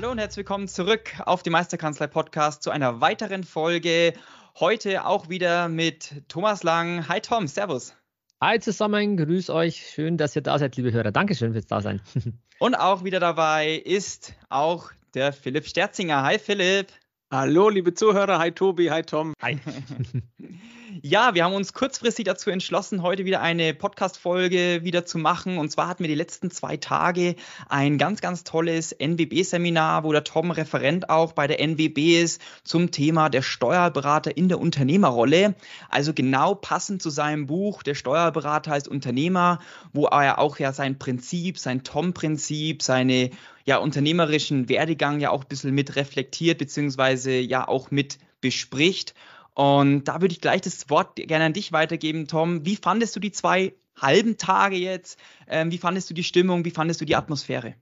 Hallo und herzlich willkommen zurück auf die Meisterkanzlei Podcast zu einer weiteren Folge. Heute auch wieder mit Thomas Lang. Hi Tom, Servus. Hi zusammen, grüß euch. Schön, dass ihr da seid, liebe Hörer. Dankeschön fürs Dasein. und auch wieder dabei ist auch der Philipp Sterzinger. Hi Philipp. Hallo, liebe Zuhörer. Hi Tobi, hi Tom. Hi. Ja, wir haben uns kurzfristig dazu entschlossen, heute wieder eine Podcast-Folge wieder zu machen. Und zwar hatten wir die letzten zwei Tage ein ganz, ganz tolles NWB-Seminar, wo der Tom Referent auch bei der NWB ist zum Thema der Steuerberater in der Unternehmerrolle. Also genau passend zu seinem Buch Der Steuerberater als Unternehmer, wo er auch ja sein Prinzip, sein Tom-Prinzip, seine ja unternehmerischen Werdegang ja auch ein bisschen mit reflektiert, beziehungsweise ja auch mit bespricht. Und da würde ich gleich das Wort gerne an dich weitergeben, Tom. Wie fandest du die zwei halben Tage jetzt? Ähm, wie fandest du die Stimmung? Wie fandest du die Atmosphäre?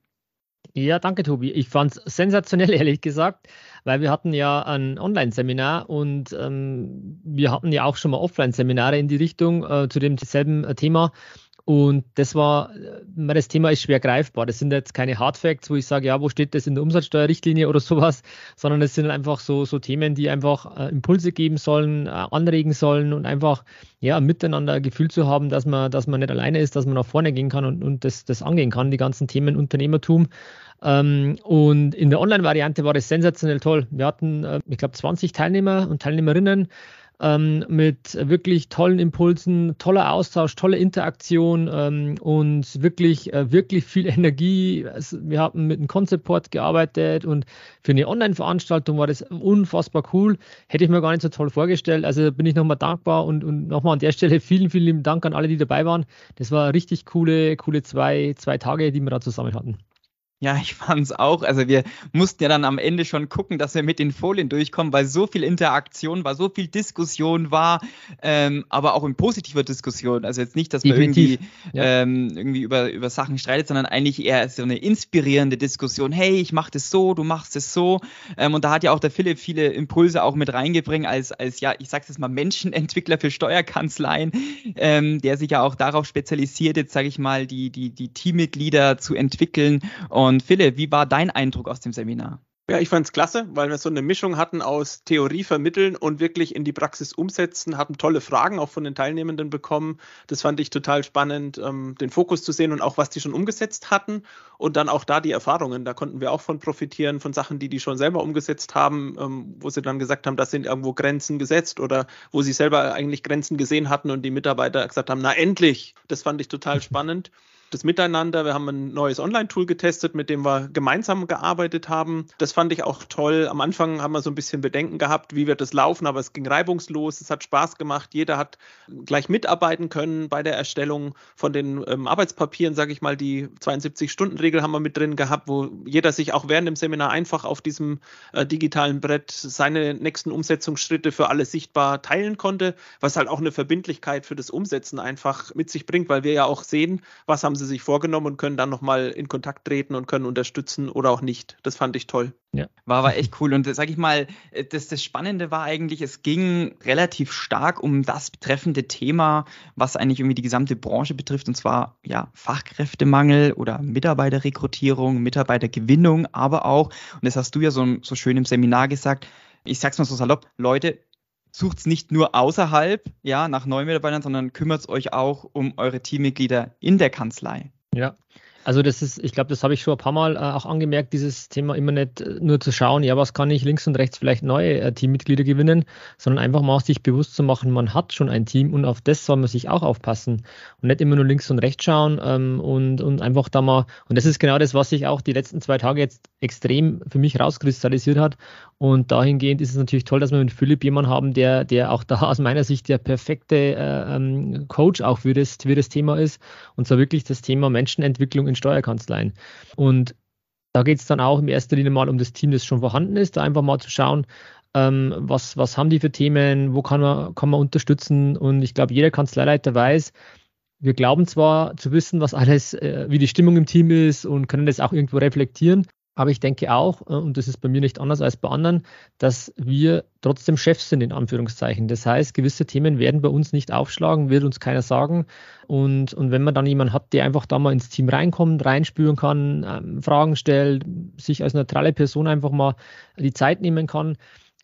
Ja, danke, Tobi. Ich fand es sensationell, ehrlich gesagt, weil wir hatten ja ein Online-Seminar und ähm, wir hatten ja auch schon mal Offline-Seminare in die Richtung äh, zu demselben äh, Thema. Und das war, das Thema ist schwer greifbar. Das sind jetzt keine Hardfacts, wo ich sage, ja, wo steht das in der Umsatzsteuerrichtlinie oder sowas, sondern es sind einfach so, so Themen, die einfach äh, Impulse geben sollen, äh, anregen sollen und einfach ja, miteinander ein Gefühl zu haben, dass man, dass man nicht alleine ist, dass man nach vorne gehen kann und, und das, das angehen kann, die ganzen Themen Unternehmertum. Ähm, und in der Online-Variante war das sensationell toll. Wir hatten, äh, ich glaube, 20 Teilnehmer und Teilnehmerinnen ähm, mit wirklich tollen Impulsen, toller Austausch, tolle Interaktion ähm, und wirklich, äh, wirklich viel Energie. Also wir haben mit einem Concept-Port gearbeitet und für eine Online-Veranstaltung war das unfassbar cool. Hätte ich mir gar nicht so toll vorgestellt. Also bin ich nochmal dankbar und, und nochmal an der Stelle vielen, vielen Dank an alle, die dabei waren. Das war richtig coole, coole zwei, zwei Tage, die wir da zusammen hatten. Ja, ich fand's auch. Also wir mussten ja dann am Ende schon gucken, dass wir mit den Folien durchkommen, weil so viel Interaktion war, so viel Diskussion war, ähm, aber auch in positiver Diskussion. Also jetzt nicht, dass man irgendwie, ja. ähm, irgendwie über, über Sachen streitet, sondern eigentlich eher so eine inspirierende Diskussion. Hey, ich mach das so, du machst es so. Ähm, und da hat ja auch der Philipp viele Impulse auch mit reingebracht als, als ja, ich sag's jetzt mal, Menschenentwickler für Steuerkanzleien, ähm, der sich ja auch darauf spezialisiert, jetzt sage ich mal, die, die, die Teammitglieder zu entwickeln. Und und Philipp, wie war dein Eindruck aus dem Seminar? Ja, ich fand es klasse, weil wir so eine Mischung hatten aus Theorie vermitteln und wirklich in die Praxis umsetzen, hatten tolle Fragen auch von den Teilnehmenden bekommen. Das fand ich total spannend, ähm, den Fokus zu sehen und auch, was die schon umgesetzt hatten und dann auch da die Erfahrungen. Da konnten wir auch von profitieren, von Sachen, die die schon selber umgesetzt haben, ähm, wo sie dann gesagt haben, das sind irgendwo Grenzen gesetzt oder wo sie selber eigentlich Grenzen gesehen hatten und die Mitarbeiter gesagt haben, na endlich. Das fand ich total spannend das Miteinander. Wir haben ein neues Online-Tool getestet, mit dem wir gemeinsam gearbeitet haben. Das fand ich auch toll. Am Anfang haben wir so ein bisschen Bedenken gehabt, wie wird das laufen, aber es ging reibungslos. Es hat Spaß gemacht. Jeder hat gleich mitarbeiten können bei der Erstellung von den ähm, Arbeitspapieren, sage ich mal. Die 72-Stunden-Regel haben wir mit drin gehabt, wo jeder sich auch während dem Seminar einfach auf diesem äh, digitalen Brett seine nächsten Umsetzungsschritte für alle sichtbar teilen konnte, was halt auch eine Verbindlichkeit für das Umsetzen einfach mit sich bringt, weil wir ja auch sehen, was haben sie sich vorgenommen und können dann nochmal in Kontakt treten und können unterstützen oder auch nicht. Das fand ich toll. Ja. War aber echt cool. Und sag ich mal, das, das Spannende war eigentlich, es ging relativ stark um das betreffende Thema, was eigentlich irgendwie die gesamte Branche betrifft, und zwar ja Fachkräftemangel oder Mitarbeiterrekrutierung, Mitarbeitergewinnung, aber auch, und das hast du ja so, so schön im Seminar gesagt, ich sag's mal so salopp, Leute, sucht es nicht nur außerhalb, ja, nach neuen Mitarbeitern, sondern kümmert euch auch um eure Teammitglieder in der Kanzlei. Ja, also das ist, ich glaube, das habe ich schon ein paar Mal äh, auch angemerkt, dieses Thema immer nicht äh, nur zu schauen, ja, was kann ich links und rechts vielleicht neue äh, Teammitglieder gewinnen, sondern einfach mal sich bewusst zu machen, man hat schon ein Team und auf das soll man sich auch aufpassen und nicht immer nur links und rechts schauen ähm, und, und einfach da mal, und das ist genau das, was sich auch die letzten zwei Tage jetzt extrem für mich rauskristallisiert hat und dahingehend ist es natürlich toll, dass wir mit Philipp jemanden haben, der, der auch da aus meiner Sicht der perfekte äh, ähm, Coach auch für das, für das Thema ist und zwar wirklich das Thema Menschenentwicklung in Steuerkanzleien. Und Da geht es dann auch in erster Linie mal um das Team, das schon vorhanden ist, da einfach mal zu schauen, ähm, was, was haben die für Themen, wo kann man, kann man unterstützen. Und ich glaube, jeder Kanzleileiter weiß, wir glauben zwar zu wissen, was alles, äh, wie die Stimmung im Team ist und können das auch irgendwo reflektieren, aber ich denke auch, äh, und das ist bei mir nicht anders als bei anderen, dass wir trotzdem Chefs sind, in Anführungszeichen. Das heißt, gewisse Themen werden bei uns nicht aufschlagen, wird uns keiner sagen. Und, und wenn man dann jemanden hat, der einfach da mal ins Team reinkommt, reinspüren kann, ähm, Fragen stellt, sich als neutrale Person einfach mal die Zeit nehmen kann,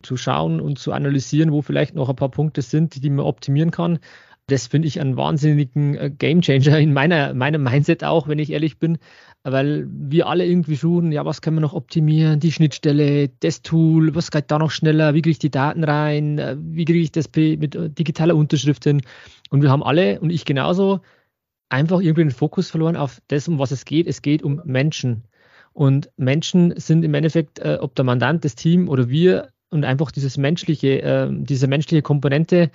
zu schauen und zu analysieren, wo vielleicht noch ein paar Punkte sind, die man optimieren kann, das finde ich einen wahnsinnigen äh, Gamechanger in meiner, meinem Mindset auch, wenn ich ehrlich bin, weil wir alle irgendwie suchen, ja, was können wir noch optimieren, die Schnittstelle, das Tool, was geht da noch schneller, wie kriege ich die Daten rein, äh, wie kriege ich das mit äh, digitaler Unterschrift hin. Und wir haben alle, und ich genauso, einfach irgendwie den Fokus verloren auf das, um was es geht. Es geht um Menschen. Und Menschen sind im Endeffekt, äh, ob der Mandant, das Team oder wir, und einfach dieses menschliche, äh, diese menschliche Komponente,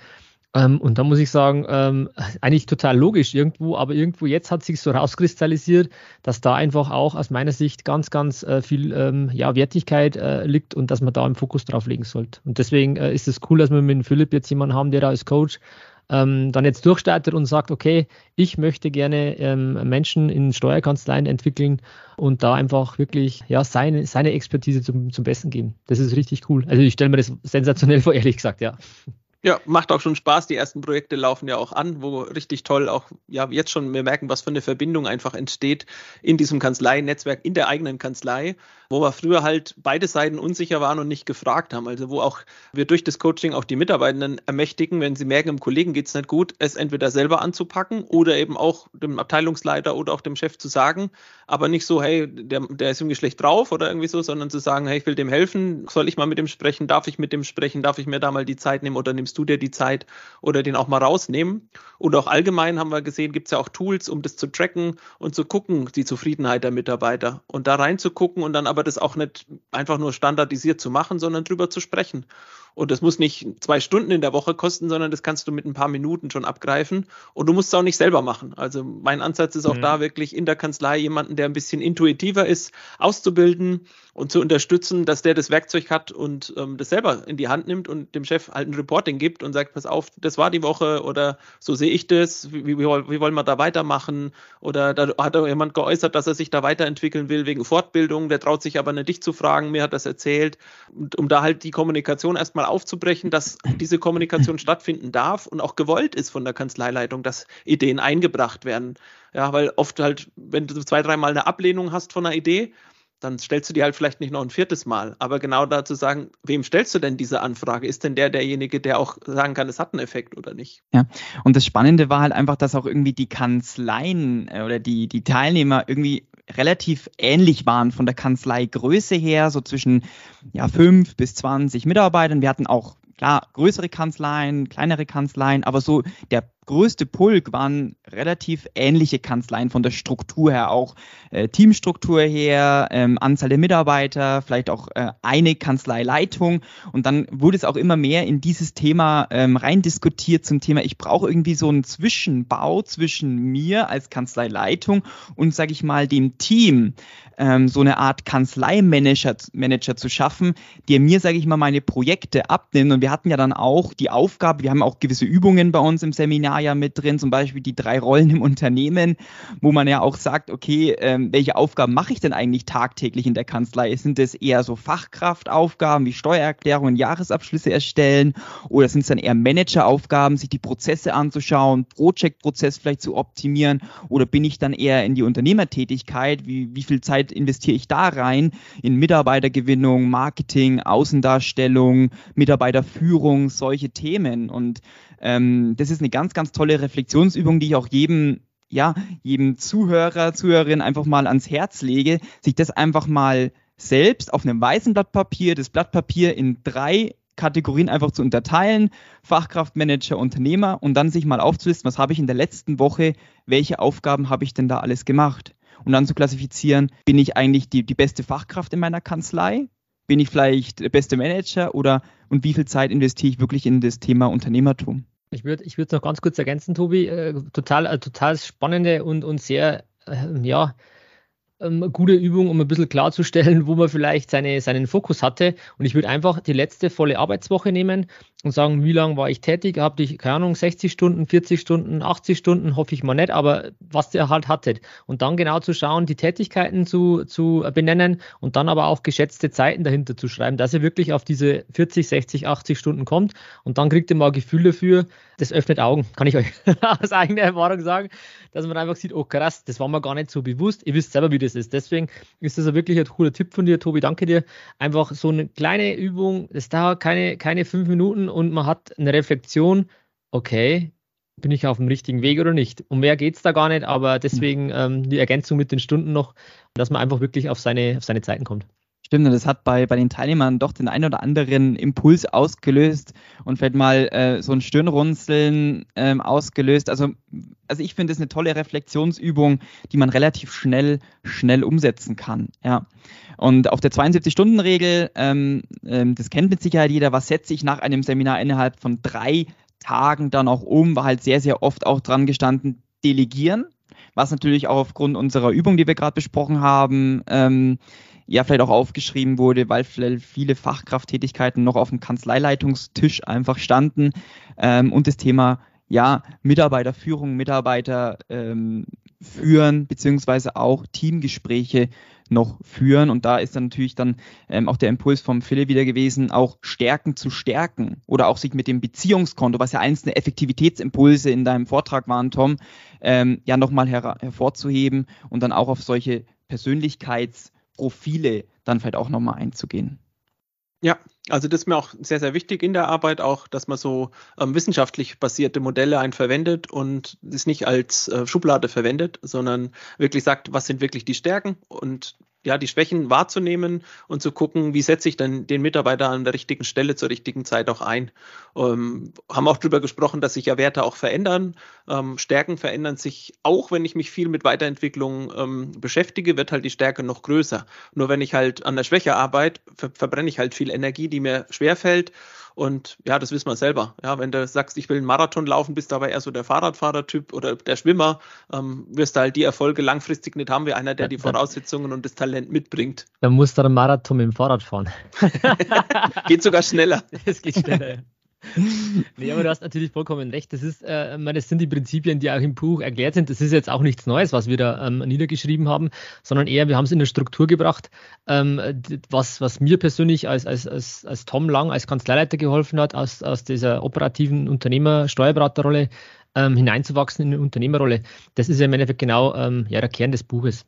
ähm, und da muss ich sagen, ähm, eigentlich total logisch irgendwo, aber irgendwo jetzt hat sich so rauskristallisiert, dass da einfach auch aus meiner Sicht ganz, ganz äh, viel ähm, ja, Wertigkeit äh, liegt und dass man da im Fokus drauf legen sollte. Und deswegen äh, ist es cool, dass wir mit Philipp jetzt jemanden haben, der da als Coach ähm, dann jetzt durchstartet und sagt, okay, ich möchte gerne ähm, Menschen in Steuerkanzleien entwickeln und da einfach wirklich ja, seine, seine Expertise zum, zum Besten geben. Das ist richtig cool. Also ich stelle mir das sensationell vor, ehrlich gesagt, ja. Ja, macht auch schon Spaß. Die ersten Projekte laufen ja auch an, wo richtig toll auch, ja, jetzt schon wir merken, was für eine Verbindung einfach entsteht in diesem Kanzleinetzwerk, in der eigenen Kanzlei, wo wir früher halt beide Seiten unsicher waren und nicht gefragt haben. Also wo auch wir durch das Coaching auch die Mitarbeitenden ermächtigen, wenn sie merken, dem Kollegen geht's nicht gut, es entweder selber anzupacken oder eben auch dem Abteilungsleiter oder auch dem Chef zu sagen, aber nicht so, hey, der, der ist irgendwie schlecht drauf oder irgendwie so, sondern zu sagen, hey, ich will dem helfen, soll ich mal mit dem sprechen, darf ich mit dem sprechen, darf ich mir da mal die Zeit nehmen oder nimmst nimmst du dir die Zeit oder den auch mal rausnehmen. Und auch allgemein haben wir gesehen, gibt es ja auch Tools, um das zu tracken und zu gucken, die Zufriedenheit der Mitarbeiter. Und da reinzugucken und dann aber das auch nicht einfach nur standardisiert zu machen, sondern drüber zu sprechen. Und das muss nicht zwei Stunden in der Woche kosten, sondern das kannst du mit ein paar Minuten schon abgreifen. Und du musst es auch nicht selber machen. Also mein Ansatz ist auch mhm. da wirklich in der Kanzlei jemanden, der ein bisschen intuitiver ist, auszubilden und zu unterstützen, dass der das Werkzeug hat und ähm, das selber in die Hand nimmt und dem Chef halt ein Reporting gibt und sagt, pass auf, das war die Woche oder so sehe ich das, wie, wie, wie wollen wir da weitermachen? Oder da hat jemand geäußert, dass er sich da weiterentwickeln will wegen Fortbildung, der traut sich aber nicht dich zu fragen, mir hat das erzählt. Und um da halt die Kommunikation erstmal aufzubrechen, dass diese Kommunikation stattfinden darf und auch gewollt ist von der Kanzleileitung, dass Ideen eingebracht werden. Ja, weil oft halt, wenn du zwei, dreimal eine Ablehnung hast von einer Idee, dann stellst du die halt vielleicht nicht noch ein viertes Mal. Aber genau da zu sagen, wem stellst du denn diese Anfrage? Ist denn der derjenige, der auch sagen kann, es hat einen Effekt oder nicht? Ja, und das Spannende war halt einfach, dass auch irgendwie die Kanzleien äh, oder die, die Teilnehmer irgendwie relativ ähnlich waren von der Kanzleigröße her, so zwischen ja, fünf bis zwanzig Mitarbeitern. Wir hatten auch klar größere Kanzleien, kleinere Kanzleien, aber so der größte Pulk waren relativ ähnliche Kanzleien von der Struktur her, auch äh, Teamstruktur her, ähm, Anzahl der Mitarbeiter, vielleicht auch äh, eine Kanzleileitung. Und dann wurde es auch immer mehr in dieses Thema ähm, rein diskutiert zum Thema, ich brauche irgendwie so einen Zwischenbau zwischen mir als Kanzleileitung und, sage ich mal, dem Team, ähm, so eine Art Kanzleimanager Manager zu schaffen, der mir, sage ich mal, meine Projekte abnimmt. Und wir hatten ja dann auch die Aufgabe, wir haben auch gewisse Übungen bei uns im Seminar ja mit drin, zum Beispiel die drei Rollen im Unternehmen, wo man ja auch sagt, okay, ähm, welche Aufgaben mache ich denn eigentlich tagtäglich in der Kanzlei? Sind es eher so Fachkraftaufgaben wie Steuererklärungen, Jahresabschlüsse erstellen oder sind es dann eher Manageraufgaben, sich die Prozesse anzuschauen, Project-Prozess vielleicht zu optimieren oder bin ich dann eher in die Unternehmertätigkeit? Wie, wie viel Zeit investiere ich da rein in Mitarbeitergewinnung, Marketing, Außendarstellung, Mitarbeiterführung, solche Themen und ähm, das ist eine ganz, ganz tolle Reflexionsübung, die ich auch jedem ja, jedem Zuhörer, Zuhörerin einfach mal ans Herz lege, sich das einfach mal selbst auf einem weißen Blatt Papier, das Blatt Papier in drei Kategorien einfach zu unterteilen, Fachkraftmanager, Unternehmer und dann sich mal aufzulisten, was habe ich in der letzten Woche, welche Aufgaben habe ich denn da alles gemacht? Und dann zu klassifizieren, bin ich eigentlich die, die beste Fachkraft in meiner Kanzlei? Bin ich vielleicht der beste Manager oder und wie viel Zeit investiere ich wirklich in das Thema Unternehmertum? Ich würde ich noch ganz kurz ergänzen, Tobi. Äh, total, äh, total spannende und, und sehr, äh, ja, ähm, gute Übung, um ein bisschen klarzustellen, wo man vielleicht seine, seinen Fokus hatte. Und ich würde einfach die letzte volle Arbeitswoche nehmen und sagen, wie lange war ich tätig? Habt ich, keine Ahnung, 60 Stunden, 40 Stunden, 80 Stunden, hoffe ich mal nicht, aber was ihr halt hattet. Und dann genau zu schauen, die Tätigkeiten zu, zu benennen und dann aber auch geschätzte Zeiten dahinter zu schreiben, dass ihr wirklich auf diese 40, 60, 80 Stunden kommt. Und dann kriegt ihr mal ein Gefühl dafür, das öffnet Augen, kann ich euch aus eigener Erfahrung sagen, dass man einfach sieht, oh krass, das war mir gar nicht so bewusst. Ihr wisst selber, wie das ist. Deswegen ist das wirklich ein cooler Tipp von dir, Tobi. Danke dir. Einfach so eine kleine Übung, das dauert keine, keine fünf Minuten und man hat eine Reflexion, okay, bin ich auf dem richtigen Weg oder nicht? Um mehr geht es da gar nicht, aber deswegen ähm, die Ergänzung mit den Stunden noch, dass man einfach wirklich auf seine, auf seine Zeiten kommt. Stimmt, das hat bei, bei den Teilnehmern doch den einen oder anderen Impuls ausgelöst und vielleicht mal äh, so ein Stirnrunzeln ähm, ausgelöst. Also, also ich finde es eine tolle Reflexionsübung, die man relativ schnell, schnell umsetzen kann. Ja. Und auf der 72-Stunden-Regel, ähm, ähm, das kennt mit Sicherheit jeder, was setze ich nach einem Seminar innerhalb von drei Tagen dann auch um, war halt sehr, sehr oft auch dran gestanden, delegieren, was natürlich auch aufgrund unserer Übung, die wir gerade besprochen haben, ähm, ja vielleicht auch aufgeschrieben wurde, weil viele Fachkrafttätigkeiten noch auf dem Kanzleileitungstisch einfach standen ähm, und das Thema ja Mitarbeiterführung, Mitarbeiter ähm, führen beziehungsweise auch Teamgespräche noch führen. Und da ist dann natürlich dann ähm, auch der Impuls vom Philipp wieder gewesen, auch Stärken zu stärken oder auch sich mit dem Beziehungskonto, was ja einzelne Effektivitätsimpulse in deinem Vortrag waren, Tom, ähm, ja nochmal her hervorzuheben und dann auch auf solche Persönlichkeits- Profile dann vielleicht auch nochmal einzugehen. Ja, also das ist mir auch sehr, sehr wichtig in der Arbeit, auch, dass man so ähm, wissenschaftlich basierte Modelle ein verwendet und es nicht als äh, Schublade verwendet, sondern wirklich sagt, was sind wirklich die Stärken und ja, die Schwächen wahrzunehmen und zu gucken, wie setze ich dann den Mitarbeiter an der richtigen Stelle zur richtigen Zeit auch ein. Ähm, haben auch darüber gesprochen, dass sich ja Werte auch verändern. Ähm, Stärken verändern sich auch, wenn ich mich viel mit Weiterentwicklung ähm, beschäftige, wird halt die Stärke noch größer. Nur wenn ich halt an der Schwäche arbeite, ver verbrenne ich halt viel Energie, die mir schwerfällt und ja, das wissen wir selber. Ja, wenn du sagst, ich will einen Marathon laufen, bist du aber eher so der Fahrradfahrertyp oder der Schwimmer, ähm, wirst du halt die Erfolge langfristig nicht haben wie einer, der die Voraussetzungen und das Talent mitbringt. Dann musst du einen Marathon mit dem Fahrrad fahren. geht sogar schneller. Es geht schneller. nee, aber du hast natürlich vollkommen recht. Das, ist, äh, das sind die Prinzipien, die auch im Buch erklärt sind. Das ist jetzt auch nichts Neues, was wir da ähm, niedergeschrieben haben, sondern eher, wir haben es in eine Struktur gebracht, ähm, was, was mir persönlich als, als, als, als Tom Lang, als Kanzleileiter geholfen hat, aus, aus dieser operativen Unternehmer-Steuerberaterrolle ähm, hineinzuwachsen in eine Unternehmerrolle. Das ist ja im Endeffekt genau ähm, ja, der Kern des Buches.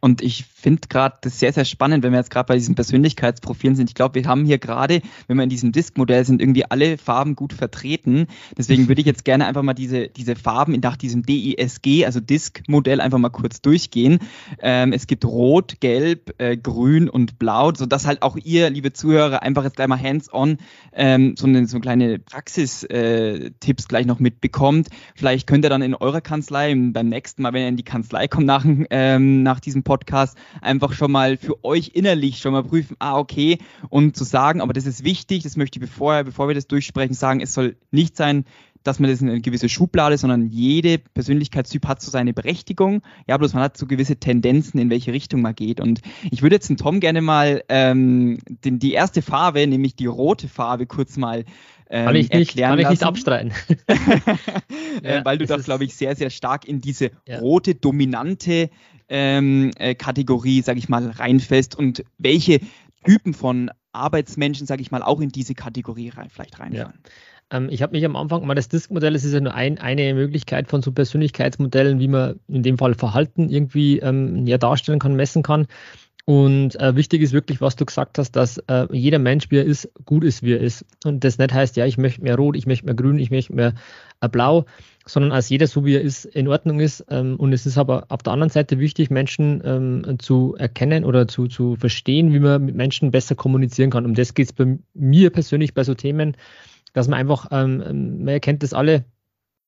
Und ich finde gerade das sehr, sehr spannend, wenn wir jetzt gerade bei diesen Persönlichkeitsprofilen sind. Ich glaube, wir haben hier gerade, wenn wir in diesem Disk-Modell sind, irgendwie alle Farben gut vertreten. Deswegen würde ich jetzt gerne einfach mal diese, diese Farben nach diesem DISG, also Disk-Modell, einfach mal kurz durchgehen. Ähm, es gibt Rot, Gelb, äh, Grün und Blau, sodass halt auch ihr, liebe Zuhörer, einfach jetzt gleich mal hands-on ähm, so, eine, so kleine Praxistipps äh, gleich noch mitbekommt. Vielleicht könnt ihr dann in eurer Kanzlei beim nächsten Mal, wenn ihr in die Kanzlei kommt, nach, ähm, nach diesem diesem Podcast einfach schon mal für euch innerlich schon mal prüfen, ah, okay, und zu sagen, aber das ist wichtig, das möchte ich bevor, bevor wir das durchsprechen, sagen, es soll nicht sein, dass man das in eine gewisse Schublade, sondern jede Persönlichkeitstyp hat so seine Berechtigung. Ja, bloß man hat so gewisse Tendenzen, in welche Richtung man geht. Und ich würde jetzt den Tom gerne mal ähm, den, die erste Farbe, nämlich die rote Farbe, kurz mal ähm, kann ich nicht, erklären kann ich nicht abstreiten. ja, weil du da, glaube ich, sehr, sehr stark in diese ja. rote, dominante ähm, äh, Kategorie, sage ich mal, reinfällt und welche Typen von Arbeitsmenschen, sage ich mal, auch in diese Kategorie rein, vielleicht reinfallen. Ja. Ähm, ich habe mich am Anfang mal das Disk-Modell, das ist ja nur ein, eine Möglichkeit von so Persönlichkeitsmodellen, wie man in dem Fall Verhalten irgendwie ähm, ja, darstellen kann, messen kann. Und äh, wichtig ist wirklich, was du gesagt hast, dass äh, jeder Mensch, wie er ist, gut ist, wie er ist. Und das nicht heißt, ja, ich möchte mehr rot, ich möchte mehr grün, ich möchte mehr äh, blau, sondern als jeder so, wie er ist, in Ordnung ist. Ähm, und es ist aber auf der anderen Seite wichtig, Menschen ähm, zu erkennen oder zu, zu verstehen, wie man mit Menschen besser kommunizieren kann. Um das geht es bei mir persönlich bei so Themen, dass man einfach, ähm, man erkennt das alle,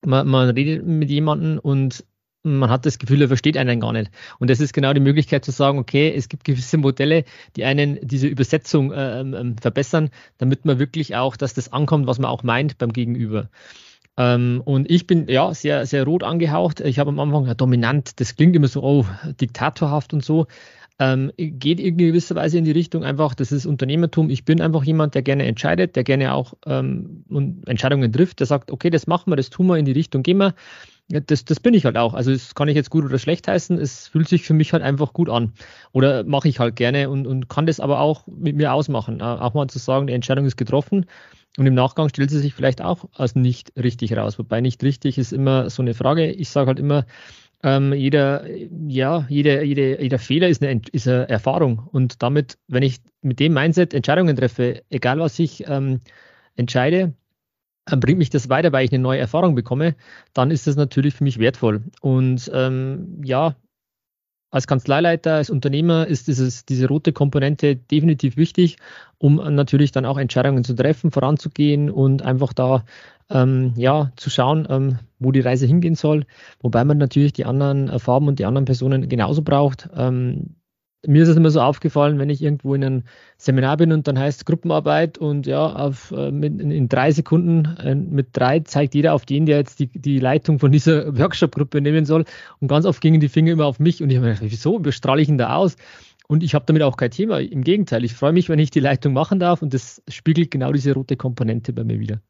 man, man redet mit jemandem und man hat das Gefühl, er versteht einen gar nicht. Und das ist genau die Möglichkeit zu sagen, okay, es gibt gewisse Modelle, die einen diese Übersetzung äh, ähm, verbessern, damit man wirklich auch, dass das ankommt, was man auch meint beim Gegenüber. Ähm, und ich bin ja sehr, sehr rot angehaucht. Ich habe am Anfang ja, dominant, das klingt immer so, oh, diktatorhaft und so. Ähm, geht irgendwie gewisser Weise in die Richtung einfach, das ist Unternehmertum. Ich bin einfach jemand, der gerne entscheidet, der gerne auch ähm, Entscheidungen trifft, der sagt, okay, das machen wir, das tun wir, in die Richtung gehen wir. Das, das bin ich halt auch. Also das kann ich jetzt gut oder schlecht heißen. Es fühlt sich für mich halt einfach gut an. Oder mache ich halt gerne und, und kann das aber auch mit mir ausmachen. Auch mal zu sagen, die Entscheidung ist getroffen. Und im Nachgang stellt sie sich vielleicht auch als nicht richtig raus. Wobei nicht richtig ist immer so eine Frage. Ich sage halt immer, ähm, jeder, ja, jeder, jeder, jeder Fehler ist eine, ist eine Erfahrung. Und damit, wenn ich mit dem Mindset Entscheidungen treffe, egal was ich ähm, entscheide, dann bringt mich das weiter, weil ich eine neue Erfahrung bekomme, dann ist das natürlich für mich wertvoll. Und ähm, ja, als Kanzleileiter, als Unternehmer ist dieses, diese rote Komponente definitiv wichtig, um natürlich dann auch Entscheidungen zu treffen, voranzugehen und einfach da ähm, ja, zu schauen, ähm, wo die Reise hingehen soll. Wobei man natürlich die anderen Farben und die anderen Personen genauso braucht. Ähm, mir ist es immer so aufgefallen, wenn ich irgendwo in einem Seminar bin und dann heißt Gruppenarbeit und ja, auf, äh, mit, in drei Sekunden äh, mit drei zeigt jeder auf den, der jetzt die, die Leitung von dieser Workshop-Gruppe nehmen soll. Und ganz oft gingen die Finger immer auf mich und ich habe mir gedacht, wieso bestrahle ich ihn da aus? Und ich habe damit auch kein Thema. Im Gegenteil, ich freue mich, wenn ich die Leitung machen darf und das spiegelt genau diese rote Komponente bei mir wieder.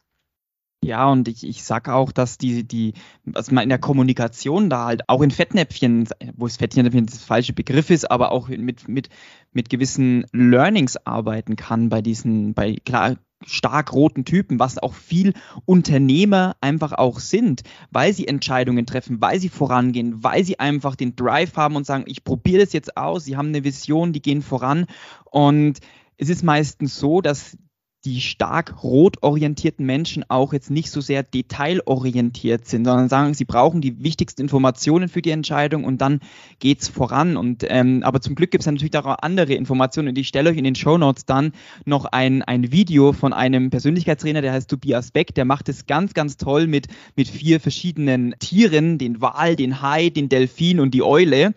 Ja, und ich, ich sag auch, dass die, die, was man in der Kommunikation da halt auch in Fettnäpfchen, wo es Fettnäpfchen das falsche Begriff ist, aber auch mit, mit, mit gewissen Learnings arbeiten kann bei diesen, bei klar, stark roten Typen, was auch viel Unternehmer einfach auch sind, weil sie Entscheidungen treffen, weil sie vorangehen, weil sie einfach den Drive haben und sagen, ich probiere das jetzt aus, sie haben eine Vision, die gehen voran. Und es ist meistens so, dass die stark rot orientierten Menschen auch jetzt nicht so sehr detailorientiert sind, sondern sagen, sie brauchen die wichtigsten Informationen für die Entscheidung und dann geht's voran. Und ähm, aber zum Glück gibt es natürlich auch andere Informationen und ich stelle euch in den Show Notes dann noch ein, ein Video von einem Persönlichkeitstrainer, der heißt Tobias Beck, der macht es ganz, ganz toll mit, mit vier verschiedenen Tieren, den Wal, den Hai, den Delfin und die Eule.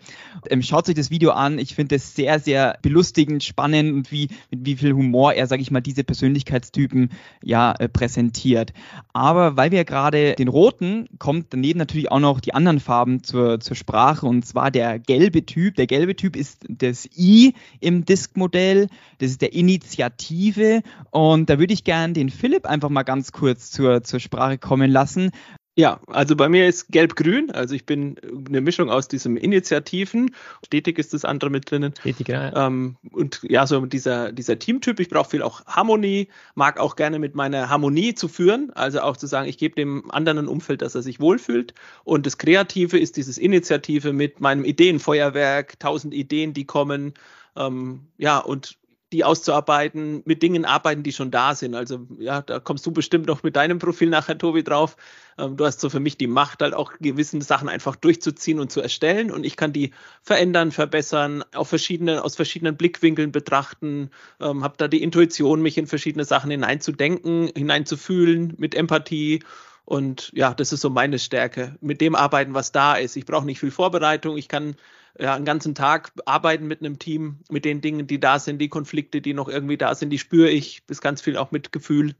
Ähm, schaut euch das Video an. Ich finde es sehr, sehr belustigend, spannend und wie, mit wie viel Humor er, sage ich mal, diese Persönlichkeit Persönlichkeitstypen ja äh, präsentiert. Aber weil wir gerade den roten, kommt daneben natürlich auch noch die anderen Farben zur, zur Sprache und zwar der gelbe Typ. Der gelbe Typ ist das I im Disk-Modell, das ist der Initiative und da würde ich gerne den Philipp einfach mal ganz kurz zur, zur Sprache kommen lassen. Ja, also bei mir ist gelb-grün. Also ich bin eine Mischung aus diesem Initiativen. Stetig ist das andere mit drinnen. Stetig, ja. Ähm, und ja, so dieser, dieser Teamtyp. Ich brauche viel auch Harmonie, mag auch gerne mit meiner Harmonie zu führen. Also auch zu sagen, ich gebe dem anderen ein Umfeld, dass er sich wohlfühlt. Und das Kreative ist dieses Initiative mit meinem Ideenfeuerwerk, tausend Ideen, die kommen. Ähm, ja, und die auszuarbeiten, mit Dingen arbeiten, die schon da sind. Also ja, da kommst du bestimmt noch mit deinem Profil nachher, Tobi, drauf. Ähm, du hast so für mich die Macht, halt auch gewisse Sachen einfach durchzuziehen und zu erstellen und ich kann die verändern, verbessern, auf verschiedene, aus verschiedenen Blickwinkeln betrachten, ähm, habe da die Intuition, mich in verschiedene Sachen hineinzudenken, hineinzufühlen mit Empathie und ja, das ist so meine Stärke. Mit dem arbeiten, was da ist. Ich brauche nicht viel Vorbereitung. Ich kann ja, einen ganzen Tag arbeiten mit einem Team, mit den Dingen, die da sind, die Konflikte, die noch irgendwie da sind, die spüre ich. Das ganz viel auch mit Gefühl.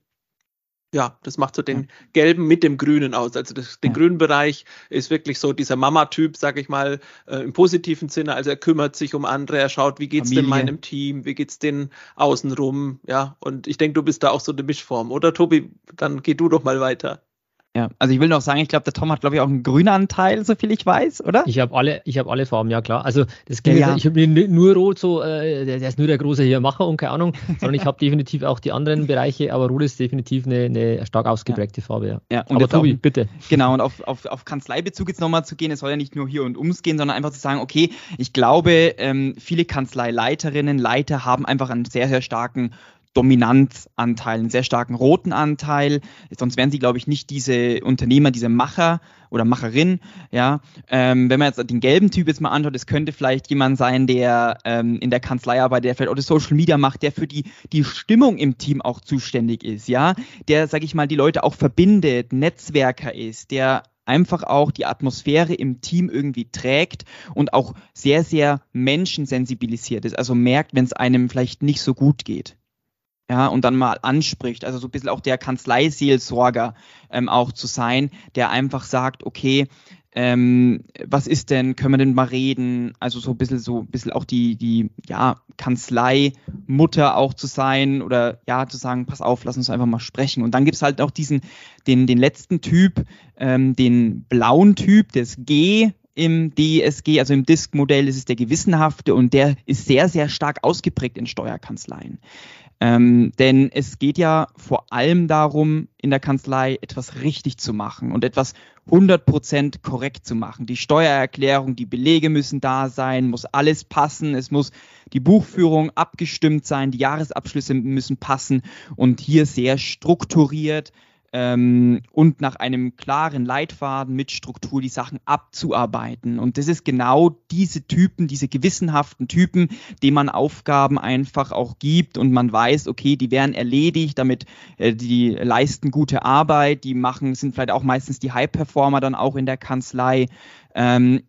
Ja, das macht so den gelben mit dem grünen aus. Also das, den ja. grünen Bereich ist wirklich so dieser Mama-Typ, sag ich mal, äh, im positiven Sinne. Also er kümmert sich um andere, er schaut, wie geht's Familie. denn meinem Team, wie geht's denn außenrum, ja. Und ich denke, du bist da auch so eine Mischform, oder Tobi? Dann geh du doch mal weiter. Ja, also ich will noch sagen, ich glaube, der Tom hat, glaube ich, auch einen grünen Anteil, so viel ich weiß, oder? Ich habe alle, ich habe alle Farben, ja klar. Also das ja, ja. ich habe nur rot, so, äh, der, der, ist nur der große hier Macher und keine Ahnung, sondern ich habe definitiv auch die anderen Bereiche, aber rot ist definitiv eine, eine stark ausgeprägte ja. Farbe, ja. ja und aber Tobi, auch, bitte. Genau, und auf, auf, auf Kanzleibezug jetzt nochmal zu gehen, es soll ja nicht nur hier und ums gehen, sondern einfach zu sagen, okay, ich glaube, ähm, viele Kanzleileiterinnen, Leiter haben einfach einen sehr, sehr starken Dominanzanteil, einen sehr starken roten Anteil. Sonst wären sie, glaube ich, nicht diese Unternehmer, diese Macher oder Macherin. Ja, ähm, wenn man jetzt den gelben Typ jetzt mal anschaut, es könnte vielleicht jemand sein, der ähm, in der Kanzlei arbeitet, der vielleicht auch das Social Media macht, der für die die Stimmung im Team auch zuständig ist. Ja, der, sage ich mal, die Leute auch verbindet, Netzwerker ist, der einfach auch die Atmosphäre im Team irgendwie trägt und auch sehr, sehr menschensensibilisiert ist. Also merkt, wenn es einem vielleicht nicht so gut geht. Ja, und dann mal anspricht, also so ein bisschen auch der Kanzleiseelsorger ähm, auch zu sein, der einfach sagt, okay, ähm, was ist denn, können wir denn mal reden? Also so ein bisschen, so ein bisschen auch die, die, ja, Kanzlei-Mutter auch zu sein oder ja, zu sagen, pass auf, lass uns einfach mal sprechen. Und dann gibt's halt auch diesen, den, den letzten Typ, ähm, den blauen Typ, das G, im DSG, also im Disk-Modell ist es der gewissenhafte und der ist sehr, sehr stark ausgeprägt in Steuerkanzleien. Ähm, denn es geht ja vor allem darum, in der Kanzlei etwas richtig zu machen und etwas 100% korrekt zu machen. Die Steuererklärung, die Belege müssen da sein, muss alles passen, es muss die Buchführung abgestimmt sein, die Jahresabschlüsse müssen passen und hier sehr strukturiert ähm, und nach einem klaren Leitfaden mit Struktur die Sachen abzuarbeiten. Und das ist genau diese Typen, diese gewissenhaften Typen, denen man Aufgaben einfach auch gibt und man weiß, okay, die werden erledigt, damit äh, die leisten gute Arbeit, die machen, sind vielleicht auch meistens die High-Performer dann auch in der Kanzlei. Ähm,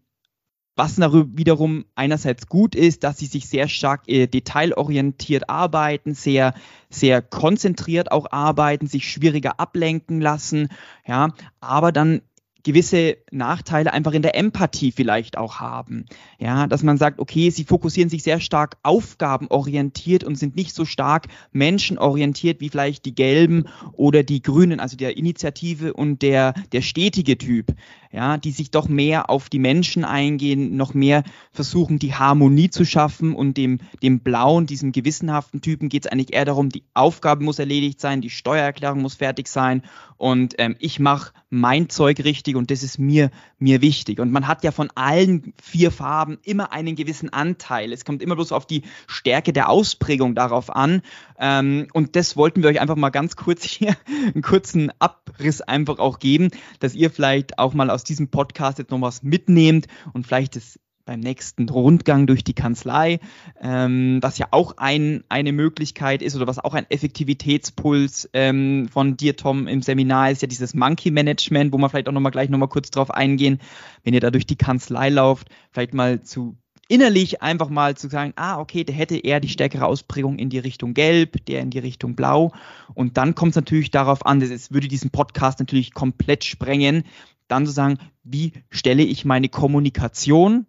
was darüber wiederum einerseits gut ist, dass sie sich sehr stark äh, detailorientiert arbeiten, sehr, sehr konzentriert auch arbeiten, sich schwieriger ablenken lassen, ja, aber dann gewisse Nachteile einfach in der Empathie vielleicht auch haben. Ja, dass man sagt, okay, sie fokussieren sich sehr stark aufgabenorientiert und sind nicht so stark menschenorientiert wie vielleicht die Gelben oder die Grünen, also der Initiative und der, der stetige Typ ja, die sich doch mehr auf die Menschen eingehen, noch mehr versuchen, die Harmonie zu schaffen und dem, dem blauen, diesem gewissenhaften Typen geht es eigentlich eher darum, die Aufgabe muss erledigt sein, die Steuererklärung muss fertig sein und ähm, ich mache mein Zeug richtig und das ist mir, mir wichtig. Und man hat ja von allen vier Farben immer einen gewissen Anteil. Es kommt immer bloß auf die Stärke der Ausprägung darauf an. Ähm, und das wollten wir euch einfach mal ganz kurz hier einen kurzen Abriss einfach auch geben, dass ihr vielleicht auch mal aus diesem Podcast jetzt noch was mitnehmt und vielleicht das beim nächsten Rundgang durch die Kanzlei, ähm, was ja auch ein, eine Möglichkeit ist oder was auch ein Effektivitätspuls ähm, von dir, Tom, im Seminar ist ja dieses Monkey Management, wo wir vielleicht auch nochmal gleich nochmal kurz drauf eingehen, wenn ihr da durch die Kanzlei lauft, vielleicht mal zu innerlich einfach mal zu sagen, ah, okay, der hätte eher die stärkere Ausprägung in die Richtung Gelb, der in die Richtung Blau. Und dann kommt es natürlich darauf an, das würde diesen Podcast natürlich komplett sprengen, dann zu sagen, wie stelle ich meine Kommunikation,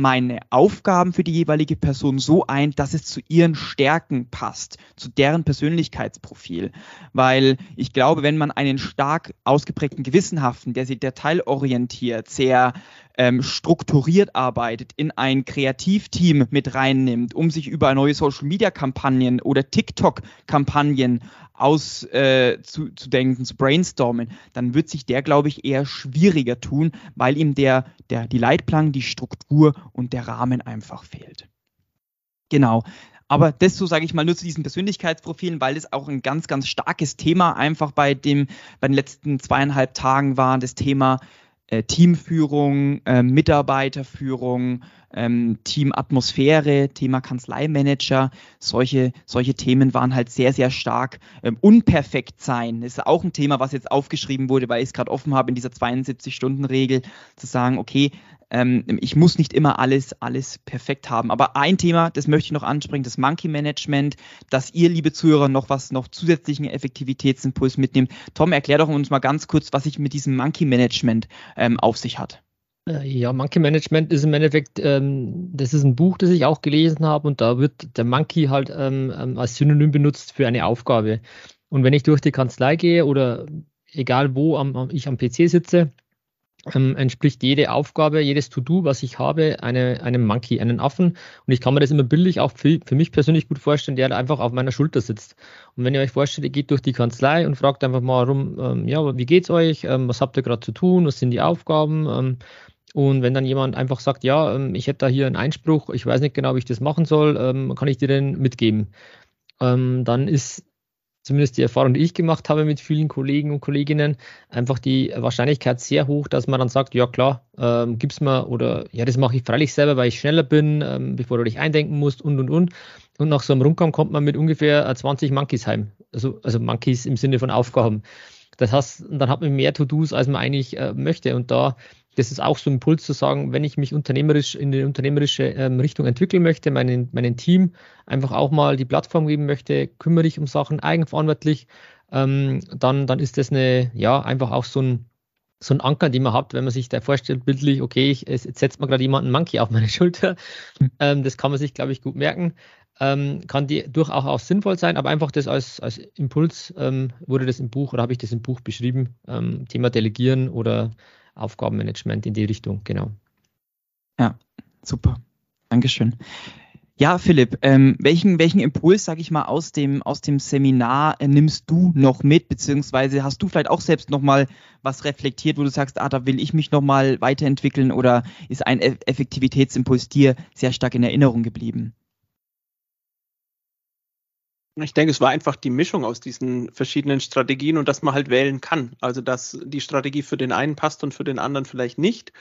meine Aufgaben für die jeweilige Person so ein, dass es zu ihren Stärken passt, zu deren Persönlichkeitsprofil. Weil ich glaube, wenn man einen stark ausgeprägten Gewissenhaften, der sich detailorientiert, sehr ähm, strukturiert arbeitet, in ein Kreativteam mit reinnimmt, um sich über neue Social-Media-Kampagnen oder TikTok-Kampagnen auszudenken, äh, zu, zu brainstormen, dann wird sich der, glaube ich, eher schwieriger tun, weil ihm der, der, die Leitplanken, die Struktur und der Rahmen einfach fehlt. Genau. Aber das so sage ich mal nur zu diesen Persönlichkeitsprofilen, weil es auch ein ganz, ganz starkes Thema einfach bei dem, bei den letzten zweieinhalb Tagen war, das Thema äh, Teamführung, äh, Mitarbeiterführung, ähm, Teamatmosphäre, Thema Kanzleimanager, solche, solche Themen waren halt sehr, sehr stark. Ähm, unperfekt sein ist auch ein Thema, was jetzt aufgeschrieben wurde, weil ich es gerade offen habe in dieser 72-Stunden-Regel, zu sagen, okay, ähm, ich muss nicht immer alles, alles perfekt haben. Aber ein Thema, das möchte ich noch ansprechen, das Monkey Management, dass ihr, liebe Zuhörer, noch was, noch zusätzlichen Effektivitätsimpuls mitnehmt. Tom, erklär doch uns mal ganz kurz, was sich mit diesem Monkey Management ähm, auf sich hat. Äh, ja, Monkey Management ist im Endeffekt, ähm, das ist ein Buch, das ich auch gelesen habe und da wird der Monkey halt ähm, ähm als Synonym benutzt für eine Aufgabe. Und wenn ich durch die Kanzlei gehe oder egal wo am, ich am PC sitze, ähm, entspricht jede Aufgabe, jedes To-Do, was ich habe, eine, einem Monkey, einen Affen. Und ich kann mir das immer bildlich auch für, für mich persönlich gut vorstellen, der einfach auf meiner Schulter sitzt. Und wenn ihr euch vorstellt, ihr geht durch die Kanzlei und fragt einfach mal rum, ähm, ja, wie geht's euch? Ähm, was habt ihr gerade zu tun? Was sind die Aufgaben? Ähm, und wenn dann jemand einfach sagt, ja, ähm, ich hätte da hier einen Einspruch, ich weiß nicht genau, wie ich das machen soll, ähm, kann ich dir den mitgeben? dann ist zumindest die Erfahrung, die ich gemacht habe mit vielen Kollegen und Kolleginnen, einfach die Wahrscheinlichkeit sehr hoch, dass man dann sagt, ja klar, ähm, gib's mal oder ja, das mache ich freilich selber, weil ich schneller bin, ähm, bevor du dich eindenken musst und und und. Und nach so einem Rundgang kommt man mit ungefähr 20 äh, Monkeys heim. Also, also Monkeys im Sinne von Aufgaben. Das heißt, dann hat man mehr To-Dos, als man eigentlich äh, möchte. Und da das ist auch so ein Impuls zu sagen, wenn ich mich unternehmerisch in die unternehmerische ähm, Richtung entwickeln möchte, meinen, meinen Team einfach auch mal die Plattform geben möchte, kümmere dich um Sachen eigenverantwortlich, ähm, dann, dann ist das eine, ja, einfach auch so ein, so ein Anker, den man hat, wenn man sich da vorstellt, bildlich, okay, ich, jetzt setzt man gerade jemanden Monkey auf meine Schulter. Hm. Ähm, das kann man sich, glaube ich, gut merken. Ähm, kann die durchaus auch sinnvoll sein, aber einfach das als, als Impuls ähm, wurde das im Buch oder habe ich das im Buch beschrieben, ähm, Thema Delegieren oder Aufgabenmanagement in die Richtung, genau. Ja, super. Dankeschön. Ja, Philipp, ähm, welchen, welchen Impuls, sag ich mal, aus dem, aus dem Seminar äh, nimmst du noch mit, beziehungsweise hast du vielleicht auch selbst nochmal was reflektiert, wo du sagst, ah, da will ich mich nochmal weiterentwickeln oder ist ein Effektivitätsimpuls dir sehr stark in Erinnerung geblieben? Ich denke, es war einfach die Mischung aus diesen verschiedenen Strategien und dass man halt wählen kann. Also, dass die Strategie für den einen passt und für den anderen vielleicht nicht.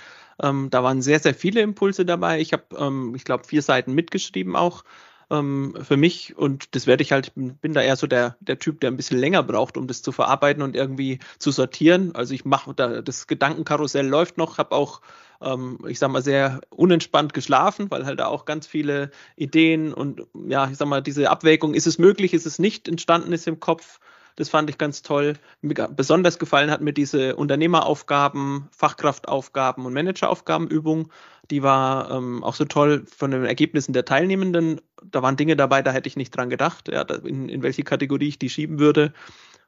Ähm, da waren sehr, sehr viele Impulse dabei. Ich habe, ähm, ich glaube, vier Seiten mitgeschrieben auch ähm, für mich und das werde ich halt, bin da eher so der, der Typ, der ein bisschen länger braucht, um das zu verarbeiten und irgendwie zu sortieren. Also ich mache da, das Gedankenkarussell läuft noch, habe auch ähm, ich sag mal, sehr unentspannt geschlafen, weil halt da auch ganz viele Ideen und ja, ich sag mal, diese Abwägung, ist es möglich, ist es nicht, entstanden ist im Kopf. Das fand ich ganz toll. Besonders gefallen hat mir diese Unternehmeraufgaben, Fachkraftaufgaben und Manageraufgabenübung. Die war ähm, auch so toll von den Ergebnissen der Teilnehmenden. Da waren Dinge dabei, da hätte ich nicht dran gedacht, ja, in, in welche Kategorie ich die schieben würde.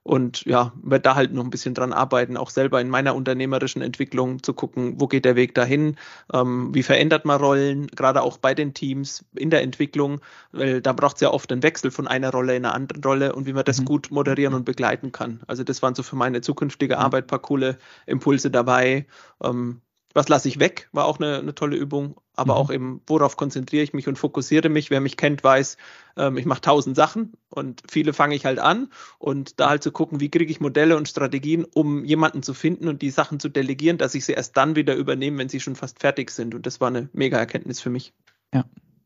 Und ja, werde da halt noch ein bisschen dran arbeiten, auch selber in meiner unternehmerischen Entwicklung zu gucken, wo geht der Weg dahin, ähm, wie verändert man Rollen, gerade auch bei den Teams in der Entwicklung, weil da braucht es ja oft einen Wechsel von einer Rolle in eine andere Rolle und wie man das mhm. gut moderieren und begleiten kann. Also das waren so für meine zukünftige mhm. Arbeit paar coole Impulse dabei. Ähm, was lasse ich weg, war auch eine, eine tolle Übung, aber mhm. auch eben, worauf konzentriere ich mich und fokussiere mich. Wer mich kennt, weiß, ähm, ich mache tausend Sachen und viele fange ich halt an und da halt zu gucken, wie kriege ich Modelle und Strategien, um jemanden zu finden und die Sachen zu delegieren, dass ich sie erst dann wieder übernehme, wenn sie schon fast fertig sind. Und das war eine mega Erkenntnis für mich. Ja,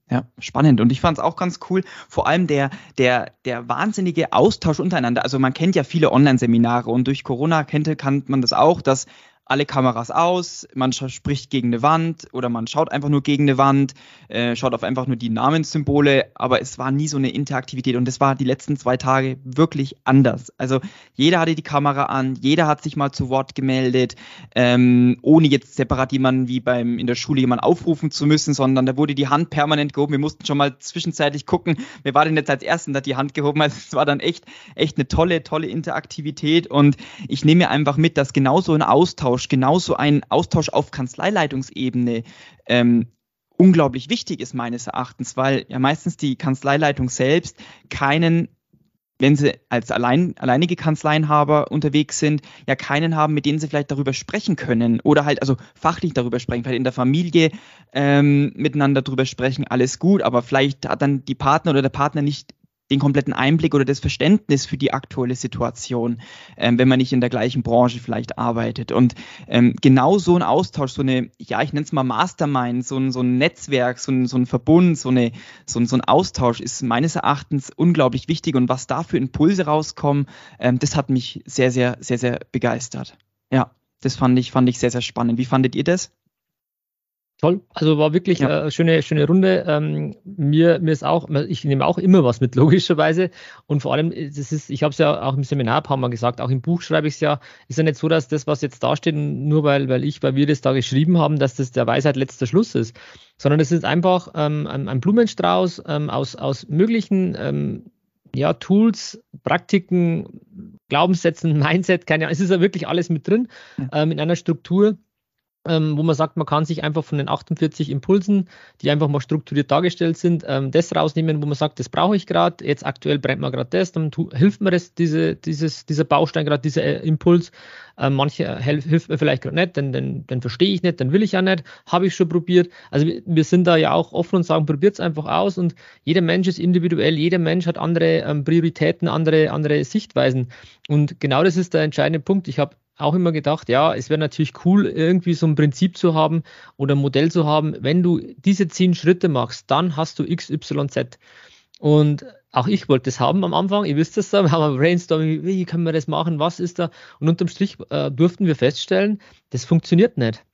ja, spannend. Und ich fand es auch ganz cool, vor allem der, der, der wahnsinnige Austausch untereinander. Also man kennt ja viele Online-Seminare und durch Corona kennt, kann man das auch, dass alle Kameras aus, man spricht gegen eine Wand oder man schaut einfach nur gegen eine Wand, äh, schaut auf einfach nur die Namenssymbole, aber es war nie so eine Interaktivität und das war die letzten zwei Tage wirklich anders. Also jeder hatte die Kamera an, jeder hat sich mal zu Wort gemeldet, ähm, ohne jetzt separat jemanden wie beim in der Schule jemanden aufrufen zu müssen, sondern da wurde die Hand permanent gehoben. Wir mussten schon mal zwischenzeitlich gucken, wer war denn jetzt als Ersten, der die Hand gehoben hat. Also es war dann echt, echt eine tolle, tolle Interaktivität und ich nehme mir einfach mit, dass genauso ein Austausch Austausch, genauso ein Austausch auf Kanzleileitungsebene ähm, unglaublich wichtig ist meines Erachtens, weil ja meistens die Kanzleileitung selbst keinen wenn sie als allein, alleinige Kanzleienhaber unterwegs sind, ja keinen haben, mit denen sie vielleicht darüber sprechen können oder halt also fachlich darüber sprechen, vielleicht in der Familie ähm, miteinander darüber sprechen, alles gut, aber vielleicht hat dann die Partner oder der Partner nicht den kompletten Einblick oder das Verständnis für die aktuelle Situation, ähm, wenn man nicht in der gleichen Branche vielleicht arbeitet. Und ähm, genau so ein Austausch, so eine, ja, ich nenne es mal Mastermind, so ein, so ein Netzwerk, so ein, so ein Verbund, so, eine, so, ein, so ein Austausch ist meines Erachtens unglaublich wichtig. Und was da für Impulse rauskommen, ähm, das hat mich sehr, sehr, sehr, sehr begeistert. Ja, das fand ich, fand ich sehr, sehr spannend. Wie fandet ihr das? Toll, also war wirklich ja. eine schöne, schöne Runde. Ähm, mir, mir ist auch, ich nehme auch immer was mit, logischerweise. Und vor allem, das ist, ich habe es ja auch im Seminar ein paar Mal gesagt, auch im Buch schreibe ich es ja, ist ja nicht so, dass das, was jetzt da steht, nur weil, weil ich, weil wir das da geschrieben haben, dass das der Weisheit letzter Schluss ist. Sondern es ist einfach ähm, ein, Blumenstrauß ähm, aus, aus möglichen ähm, ja, Tools, Praktiken, Glaubenssätzen, Mindset, keine Ahnung, es ist ja wirklich alles mit drin, ähm, in einer Struktur ähm, wo man sagt, man kann sich einfach von den 48 Impulsen, die einfach mal strukturiert dargestellt sind, ähm, das rausnehmen, wo man sagt, das brauche ich gerade, jetzt aktuell brennt man gerade das, dann hilft mir das, diese, dieses, dieser Baustein, gerade dieser äh, Impuls. Ähm, manche hilft mir vielleicht gerade nicht, denn den, den verstehe ich nicht, dann will ich ja nicht, habe ich schon probiert. Also wir, wir sind da ja auch offen und sagen, probiert es einfach aus und jeder Mensch ist individuell, jeder Mensch hat andere ähm, Prioritäten, andere, andere Sichtweisen. Und genau das ist der entscheidende Punkt. Ich habe auch immer gedacht, ja, es wäre natürlich cool, irgendwie so ein Prinzip zu haben oder ein Modell zu haben. Wenn du diese zehn Schritte machst, dann hast du XYZ. Und auch ich wollte das haben am Anfang. Ihr wisst das da. Wir haben ein Brainstorming, wie können wir das machen, was ist da? Und unterm Strich äh, durften wir feststellen, das funktioniert nicht.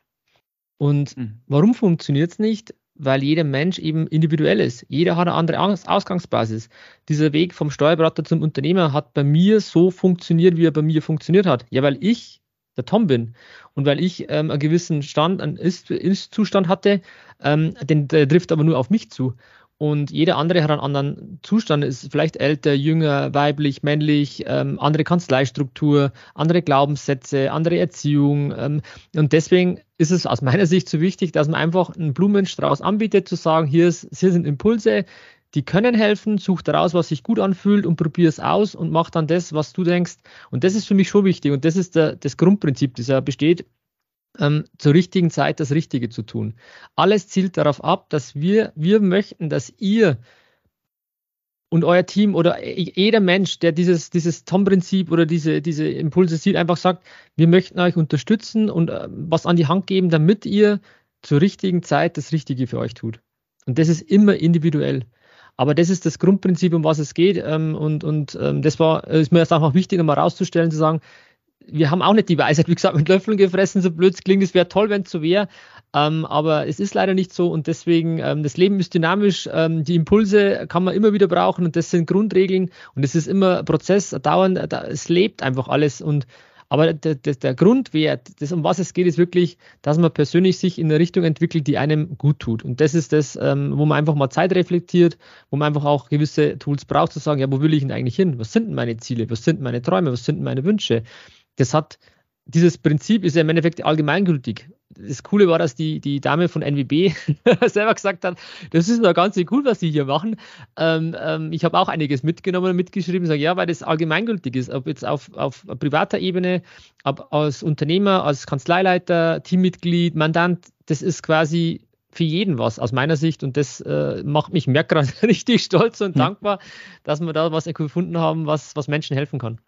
Und mhm. warum funktioniert es nicht? Weil jeder Mensch eben individuell ist. Jeder hat eine andere Ausgangsbasis. Dieser Weg vom Steuerberater zum Unternehmer hat bei mir so funktioniert, wie er bei mir funktioniert hat. Ja, weil ich der Tom bin und weil ich ähm, einen gewissen Stand, einen Ist-Zustand hatte, ähm, den, der trifft aber nur auf mich zu und jeder andere hat einen anderen Zustand, ist vielleicht älter, jünger, weiblich, männlich, ähm, andere Kanzleistruktur, andere Glaubenssätze, andere Erziehung. Ähm, und deswegen ist es aus meiner Sicht so wichtig, dass man einfach einen Blumenstrauß anbietet, zu sagen, hier, ist, hier sind Impulse, die können helfen, such daraus, was sich gut anfühlt und probier es aus und mach dann das, was du denkst. Und das ist für mich schon wichtig und das ist der, das Grundprinzip, das ja besteht ähm, zur richtigen Zeit das Richtige zu tun. Alles zielt darauf ab, dass wir, wir möchten, dass ihr und euer Team oder jeder Mensch, der dieses, dieses Tom-Prinzip oder diese, diese Impulse sieht, einfach sagt, wir möchten euch unterstützen und äh, was an die Hand geben, damit ihr zur richtigen Zeit das Richtige für euch tut. Und das ist immer individuell. Aber das ist das Grundprinzip, um was es geht. Ähm, und und ähm, das war, ist mir jetzt einfach wichtig, nochmal rauszustellen, zu sagen, wir haben auch nicht die Weisheit, wie gesagt, mit Löffeln gefressen, so blöd es klingt. Es wäre toll, wenn es so wäre. Ähm, aber es ist leider nicht so und deswegen, ähm, das Leben ist dynamisch, ähm, die Impulse kann man immer wieder brauchen und das sind Grundregeln und es ist immer Prozess, dauernd, da, es lebt einfach alles und aber der, der, der Grundwert, das, um was es geht, ist wirklich, dass man persönlich sich in eine Richtung entwickelt, die einem gut tut. Und das ist das, ähm, wo man einfach mal Zeit reflektiert, wo man einfach auch gewisse Tools braucht, zu sagen, ja, wo will ich denn eigentlich hin? Was sind denn meine Ziele? Was sind meine Träume? Was sind meine Wünsche? Das hat, dieses Prinzip ist ja im Endeffekt allgemeingültig. Das Coole war, dass die, die Dame von NWB selber gesagt hat, das ist doch ganz cool, was sie hier machen. Ähm, ähm, ich habe auch einiges mitgenommen und mitgeschrieben, sage ja, weil das allgemeingültig ist, ob jetzt auf, auf privater Ebene, ob als Unternehmer, als Kanzleileiter, Teammitglied, Mandant, das ist quasi für jeden was aus meiner Sicht und das äh, macht mich mehr gerade richtig stolz und hm. dankbar, dass wir da was gefunden haben, was, was Menschen helfen kann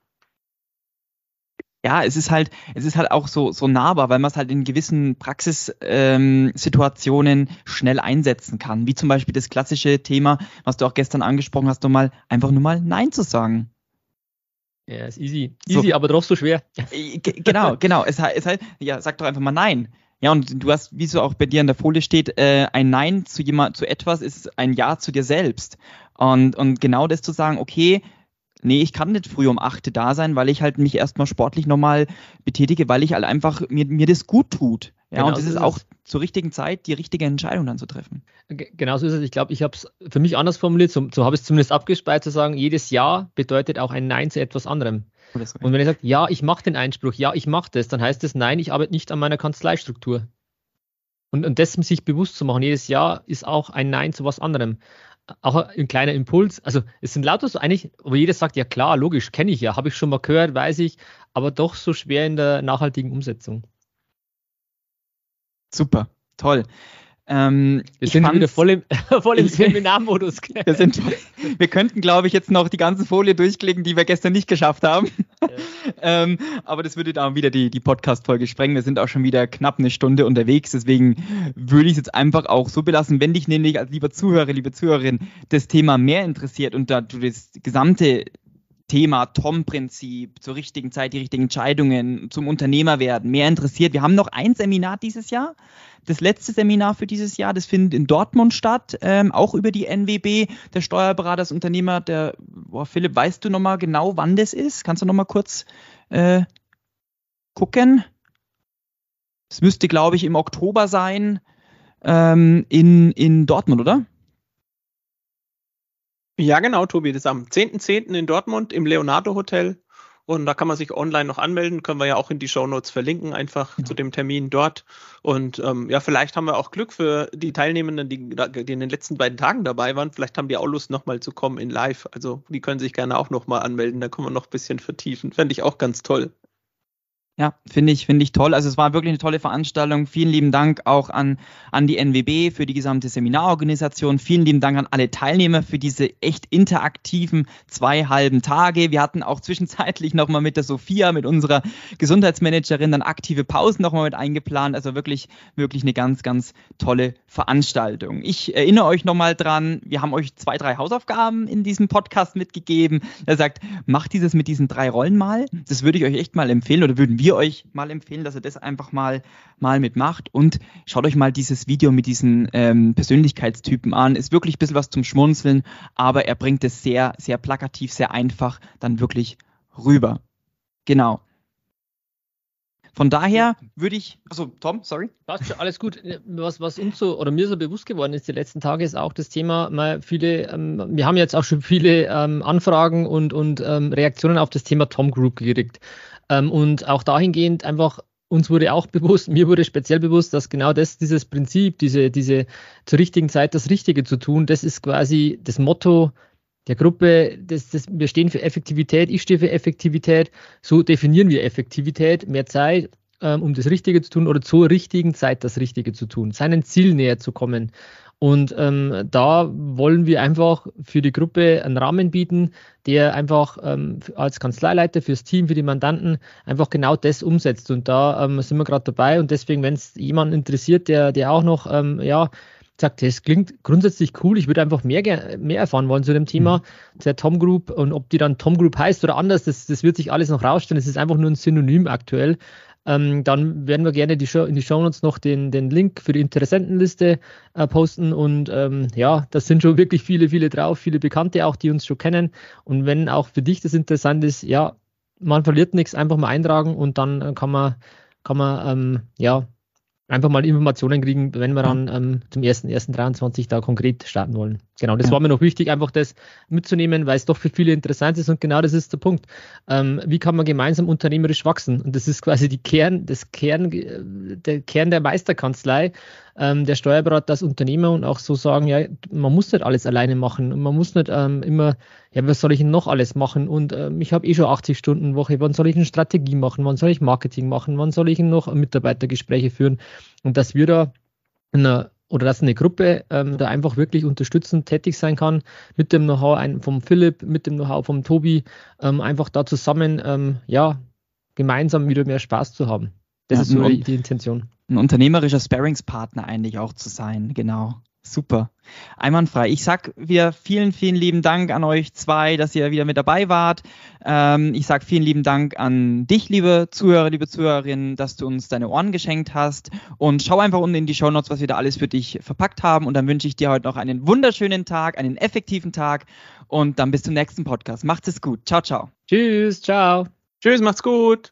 ja, es ist halt, es ist halt auch so, so nahbar, weil man es halt in gewissen Praxissituationen ähm, schnell einsetzen kann. Wie zum Beispiel das klassische Thema, was du auch gestern angesprochen hast, mal einfach nur mal Nein zu sagen. Ja, ist easy. Easy, so. aber doch so schwer. Äh, genau, genau. Es, es halt, ja, sag doch einfach mal Nein. Ja, und du hast, wie so auch bei dir in der Folie steht, äh, ein Nein zu jemand, zu etwas ist ein Ja zu dir selbst. Und, und genau das zu sagen, okay, nee, ich kann nicht früh um 8 da sein, weil ich halt mich erstmal sportlich nochmal betätige, weil ich halt einfach mir, mir das gut tut. Ja, genau, und das ist auch zur richtigen Zeit die richtige Entscheidung dann zu treffen. Genau so ist es. Ich glaube, ich habe es für mich anders formuliert, so, so habe ich es zumindest abgespeichert, zu sagen, jedes Ja bedeutet auch ein Nein zu etwas anderem. Und wenn ich sage, ja, ich mache den Einspruch, ja, ich mache das, dann heißt es, nein, ich arbeite nicht an meiner Kanzleistruktur. Und, und dessen sich bewusst zu machen, jedes Ja ist auch ein Nein zu was anderem auch ein kleiner Impuls. Also es sind lauter so eigentlich, wo jeder sagt, ja klar, logisch, kenne ich ja, habe ich schon mal gehört, weiß ich, aber doch so schwer in der nachhaltigen Umsetzung. Super, toll. Ähm, wir sind wieder voll im, voll im Seminarmodus. wir, sind, wir könnten, glaube ich, jetzt noch die ganze Folie durchklicken, die wir gestern nicht geschafft haben. Ja. ähm, aber das würde dann wieder die, die Podcast-Folge sprengen. Wir sind auch schon wieder knapp eine Stunde unterwegs. Deswegen würde ich es jetzt einfach auch so belassen. Wenn dich nämlich als lieber Zuhörer, liebe Zuhörerin, das Thema mehr interessiert und da du das gesamte Thema Tom-Prinzip, zur richtigen Zeit die richtigen Entscheidungen, zum Unternehmer werden, mehr interessiert. Wir haben noch ein Seminar dieses Jahr das letzte Seminar für dieses Jahr, das findet in Dortmund statt, ähm, auch über die NWB, der Steuerberater, das Unternehmer, der, boah, Philipp, weißt du nochmal genau, wann das ist? Kannst du nochmal kurz äh, gucken? Es müsste, glaube ich, im Oktober sein ähm, in, in Dortmund, oder? Ja, genau, Tobi. Das ist am 10.10. .10. in Dortmund im Leonardo Hotel. Und da kann man sich online noch anmelden, können wir ja auch in die Show Notes verlinken, einfach ja. zu dem Termin dort. Und ähm, ja, vielleicht haben wir auch Glück für die Teilnehmenden, die, die in den letzten beiden Tagen dabei waren. Vielleicht haben die auch Lust, nochmal zu kommen in live. Also die können sich gerne auch nochmal anmelden, da können wir noch ein bisschen vertiefen. Fände ich auch ganz toll. Ja, finde ich, finde ich toll. Also es war wirklich eine tolle Veranstaltung. Vielen lieben Dank auch an, an die NWB für die gesamte Seminarorganisation. Vielen lieben Dank an alle Teilnehmer für diese echt interaktiven zwei halben Tage. Wir hatten auch zwischenzeitlich nochmal mit der Sophia, mit unserer Gesundheitsmanagerin, dann aktive Pausen nochmal mit eingeplant. Also wirklich, wirklich eine ganz, ganz tolle Veranstaltung. Ich erinnere euch nochmal dran, wir haben euch zwei, drei Hausaufgaben in diesem Podcast mitgegeben. Er sagt, macht dieses mit diesen drei Rollen mal. Das würde ich euch echt mal empfehlen oder würden wir wir euch mal empfehlen, dass ihr das einfach mal, mal mitmacht und schaut euch mal dieses Video mit diesen ähm, Persönlichkeitstypen an. Ist wirklich ein bisschen was zum Schmunzeln, aber er bringt es sehr, sehr plakativ, sehr einfach dann wirklich rüber. Genau. Von daher würde ich, also Tom, sorry. Passt schon, alles gut. Was, was uns so oder mir so bewusst geworden ist die letzten Tage, ist auch das Thema, mal viele, ähm, wir haben jetzt auch schon viele ähm, Anfragen und, und ähm, Reaktionen auf das Thema Tom Group gekriegt. Ähm, und auch dahingehend einfach uns wurde auch bewusst, mir wurde speziell bewusst, dass genau das, dieses Prinzip, diese, diese zur richtigen Zeit das Richtige zu tun, das ist quasi das Motto der Gruppe, das, das, wir stehen für Effektivität, ich stehe für Effektivität, so definieren wir Effektivität, mehr Zeit, ähm, um das Richtige zu tun oder zur richtigen Zeit das Richtige zu tun, seinen Ziel näher zu kommen. Und ähm, da wollen wir einfach für die Gruppe einen Rahmen bieten, der einfach ähm, als Kanzleileiter fürs Team, für die Mandanten einfach genau das umsetzt. Und da ähm, sind wir gerade dabei. Und deswegen, wenn es jemanden interessiert, der, der auch noch ähm, ja, sagt, das klingt grundsätzlich cool, ich würde einfach mehr, mehr erfahren wollen zu dem Thema, mhm. der Tom Group und ob die dann Tom Group heißt oder anders, das, das wird sich alles noch rausstellen. Es ist einfach nur ein Synonym aktuell. Ähm, dann werden wir gerne die Show, in die Show Notes noch den, den Link für die Interessentenliste äh, posten. Und ähm, ja, das sind schon wirklich viele, viele drauf, viele Bekannte auch, die uns schon kennen. Und wenn auch für dich das interessant ist, ja, man verliert nichts, einfach mal eintragen und dann kann man, kann man ähm, ja einfach mal Informationen kriegen, wenn wir dann ähm, zum 1.1.23 da konkret starten wollen. Genau, das ja. war mir noch wichtig, einfach das mitzunehmen, weil es doch für viele interessant ist und genau das ist der Punkt. Ähm, wie kann man gemeinsam unternehmerisch wachsen? Und das ist quasi die Kern, das Kern, äh, der Kern der Meisterkanzlei, ähm, der Steuerberater als Unternehmer und auch so sagen, ja, man muss nicht alles alleine machen und man muss nicht ähm, immer, ja, was soll ich denn noch alles machen? Und ähm, ich habe eh schon 80 Stunden Woche, wann soll ich eine Strategie machen? Wann soll ich Marketing machen? Wann soll ich noch Mitarbeitergespräche führen? Und dass wir da einer oder dass eine Gruppe ähm, da einfach wirklich unterstützend tätig sein kann, mit dem Know-how vom Philipp, mit dem Know-how vom Tobi, ähm, einfach da zusammen, ähm, ja, gemeinsam wieder mehr Spaß zu haben. Das ja, ist so die, die Intention. Ein unternehmerischer Sparringspartner eigentlich auch zu sein, genau. Super. Einwandfrei. Ich sag wieder vielen, vielen lieben Dank an euch zwei, dass ihr wieder mit dabei wart. Ähm, ich sag vielen lieben Dank an dich, liebe Zuhörer, liebe Zuhörerinnen, dass du uns deine Ohren geschenkt hast. Und schau einfach unten in die Show Notes, was wir da alles für dich verpackt haben. Und dann wünsche ich dir heute noch einen wunderschönen Tag, einen effektiven Tag. Und dann bis zum nächsten Podcast. Macht es gut. Ciao, ciao. Tschüss, ciao. Tschüss, macht's gut.